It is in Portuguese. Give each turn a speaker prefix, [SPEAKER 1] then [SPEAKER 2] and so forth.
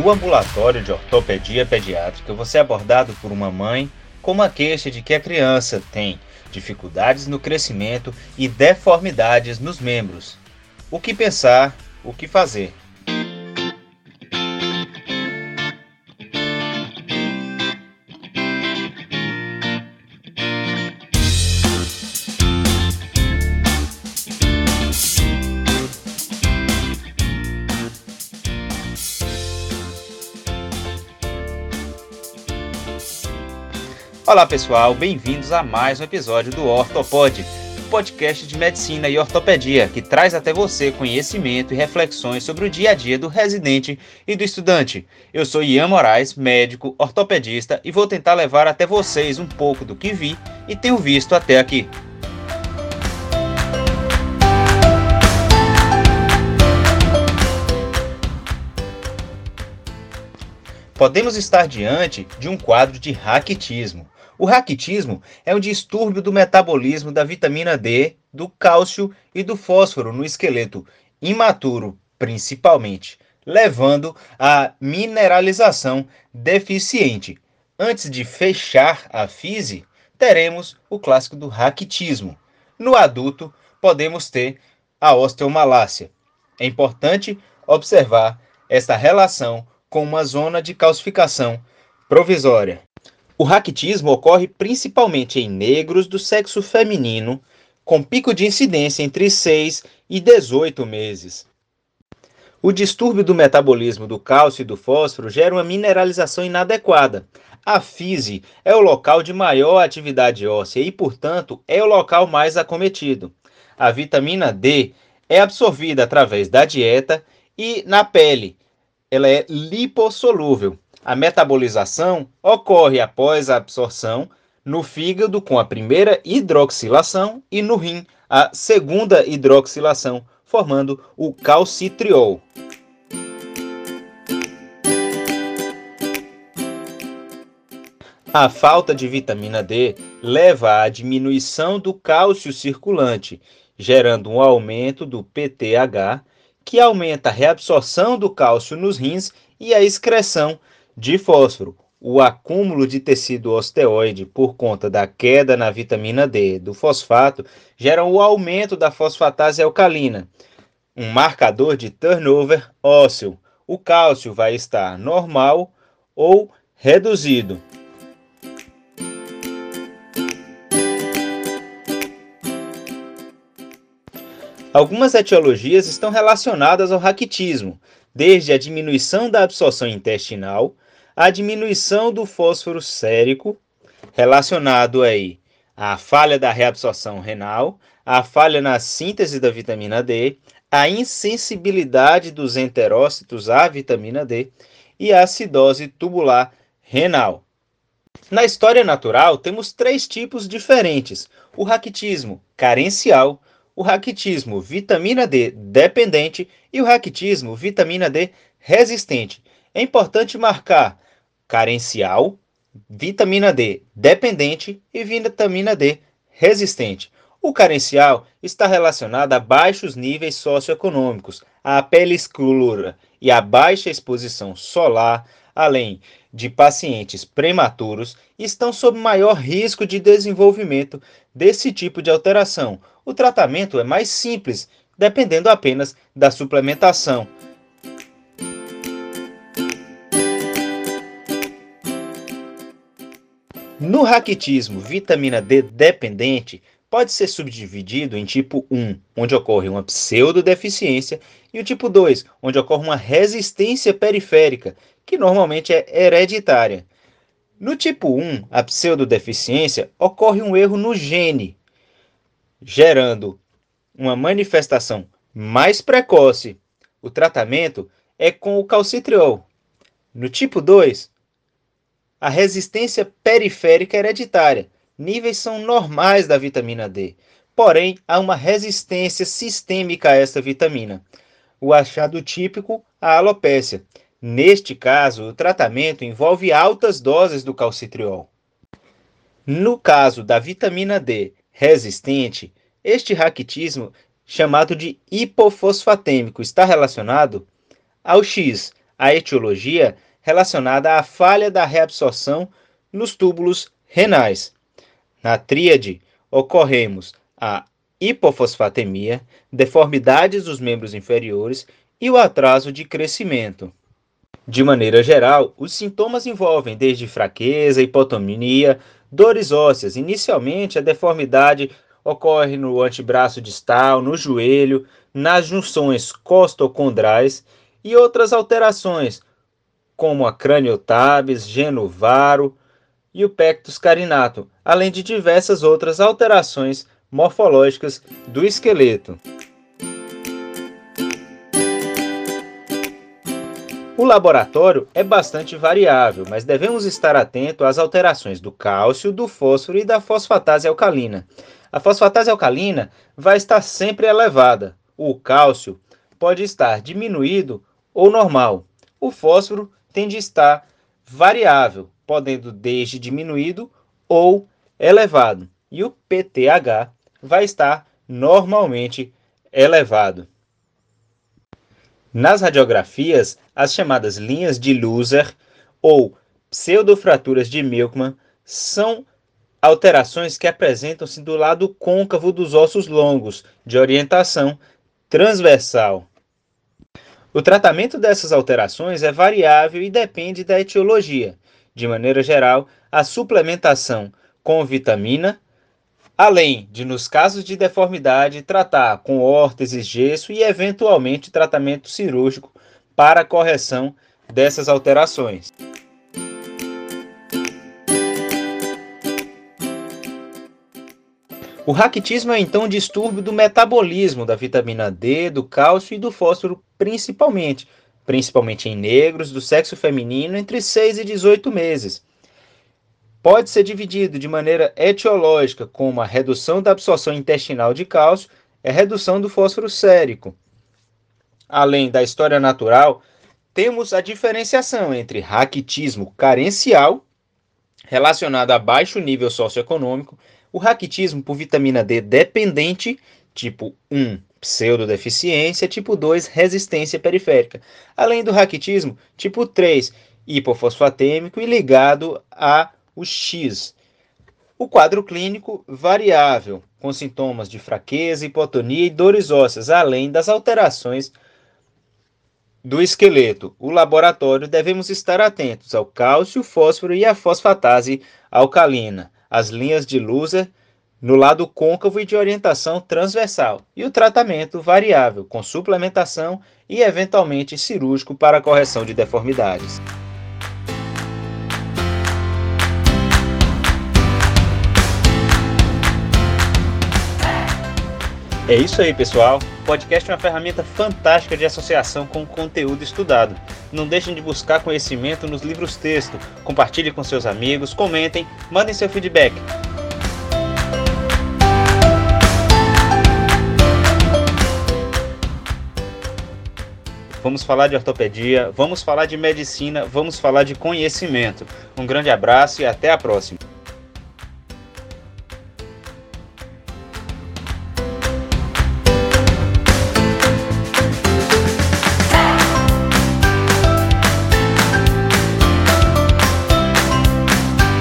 [SPEAKER 1] No ambulatório de ortopedia pediátrica, você é abordado por uma mãe com uma queixa de que a criança tem dificuldades no crescimento e deformidades nos membros. O que pensar, o que fazer? Olá pessoal, bem-vindos a mais um episódio do Ortopod, podcast de medicina e ortopedia que traz até você conhecimento e reflexões sobre o dia a dia do residente e do estudante. Eu sou Ian Moraes, médico, ortopedista e vou tentar levar até vocês um pouco do que vi e tenho visto até aqui. Podemos estar diante de um quadro de raquitismo o raquitismo é um distúrbio do metabolismo da vitamina D, do cálcio e do fósforo no esqueleto imaturo, principalmente, levando à mineralização deficiente. Antes de fechar a fise, teremos o clássico do raquitismo. No adulto, podemos ter a osteomalácia. É importante observar esta relação com uma zona de calcificação provisória. O raquitismo ocorre principalmente em negros do sexo feminino, com pico de incidência entre 6 e 18 meses. O distúrbio do metabolismo do cálcio e do fósforo gera uma mineralização inadequada. A fise é o local de maior atividade óssea e, portanto, é o local mais acometido. A vitamina D é absorvida através da dieta e na pele. Ela é lipossolúvel. A metabolização ocorre após a absorção no fígado com a primeira hidroxilação e no rim a segunda hidroxilação, formando o calcitriol. A falta de vitamina D leva à diminuição do cálcio circulante, gerando um aumento do PTH, que aumenta a reabsorção do cálcio nos rins e a excreção de fósforo. O acúmulo de tecido osteoide por conta da queda na vitamina D do fosfato gera o aumento da fosfatase alcalina, um marcador de turnover ósseo. O cálcio vai estar normal ou reduzido. Algumas etiologias estão relacionadas ao raquitismo, desde a diminuição da absorção intestinal, a diminuição do fósforo sérico, relacionado aí à falha da reabsorção renal, à falha na síntese da vitamina D, a insensibilidade dos enterócitos à vitamina D e a acidose tubular renal. Na história natural, temos três tipos diferentes: o raquitismo carencial, o raquitismo vitamina D dependente e o raquitismo vitamina D resistente. É importante marcar carencial, vitamina D dependente e vitamina D resistente. O carencial está relacionado a baixos níveis socioeconômicos, à pele escura e à baixa exposição solar, além de pacientes prematuros, estão sob maior risco de desenvolvimento desse tipo de alteração. O tratamento é mais simples, dependendo apenas da suplementação. No raquitismo, vitamina D dependente pode ser subdividido em tipo 1, onde ocorre uma pseudodeficiência, e o tipo 2, onde ocorre uma resistência periférica, que normalmente é hereditária. No tipo 1, a pseudodeficiência, ocorre um erro no gene, gerando uma manifestação mais precoce. O tratamento é com o calcitriol. No tipo 2, a resistência periférica hereditária. Níveis são normais da vitamina D. Porém, há uma resistência sistêmica a esta vitamina. O achado típico, a alopécia. Neste caso, o tratamento envolve altas doses do calcitriol. No caso da vitamina D resistente, este raquitismo, chamado de hipofosfatêmico, está relacionado ao X, a etiologia relacionada à falha da reabsorção nos túbulos renais. Na tríade, ocorremos a hipofosfatemia, deformidades dos membros inferiores e o atraso de crescimento. De maneira geral, os sintomas envolvem desde fraqueza, hipotonia, dores ósseas. Inicialmente, a deformidade ocorre no antebraço distal, no joelho, nas junções costocondrais e outras alterações, como a craniotabes, genovaro e o pectus carinato, além de diversas outras alterações morfológicas do esqueleto. O laboratório é bastante variável, mas devemos estar atento às alterações do cálcio, do fósforo e da fosfatase alcalina. A fosfatase alcalina vai estar sempre elevada. O cálcio pode estar diminuído ou normal. O fósforo tende a estar variável, podendo desde diminuído ou elevado. E o PTH vai estar normalmente elevado. Nas radiografias, as chamadas linhas de Luser ou pseudofraturas de Milkman são alterações que apresentam-se do lado côncavo dos ossos longos, de orientação transversal. O tratamento dessas alterações é variável e depende da etiologia. De maneira geral, a suplementação com vitamina, além de, nos casos de deformidade, tratar com órteses, gesso e, eventualmente, tratamento cirúrgico para correção dessas alterações. O raquitismo é então um distúrbio do metabolismo da vitamina D, do cálcio e do fósforo, principalmente, principalmente em negros do sexo feminino entre 6 e 18 meses. Pode ser dividido de maneira etiológica, como a redução da absorção intestinal de cálcio e a redução do fósforo sérico. Além da história natural, temos a diferenciação entre raquitismo carencial, relacionado a baixo nível socioeconômico, o raquitismo por vitamina D dependente, tipo 1, pseudodeficiência, tipo 2, resistência periférica, além do raquitismo tipo 3, hipofosfatêmico e ligado a o X. O quadro clínico variável, com sintomas de fraqueza, hipotonia e dores ósseas, além das alterações do esqueleto. O laboratório devemos estar atentos ao cálcio, fósforo e à fosfatase alcalina as linhas de Luser no lado côncavo e de orientação transversal, e o tratamento variável, com suplementação e eventualmente cirúrgico para correção de deformidades. É isso aí, pessoal. O podcast é uma ferramenta fantástica de associação com o conteúdo estudado. Não deixem de buscar conhecimento nos livros texto. Compartilhe com seus amigos, comentem, mandem seu feedback. Vamos falar de ortopedia, vamos falar de medicina, vamos falar de conhecimento. Um grande abraço e até a próxima.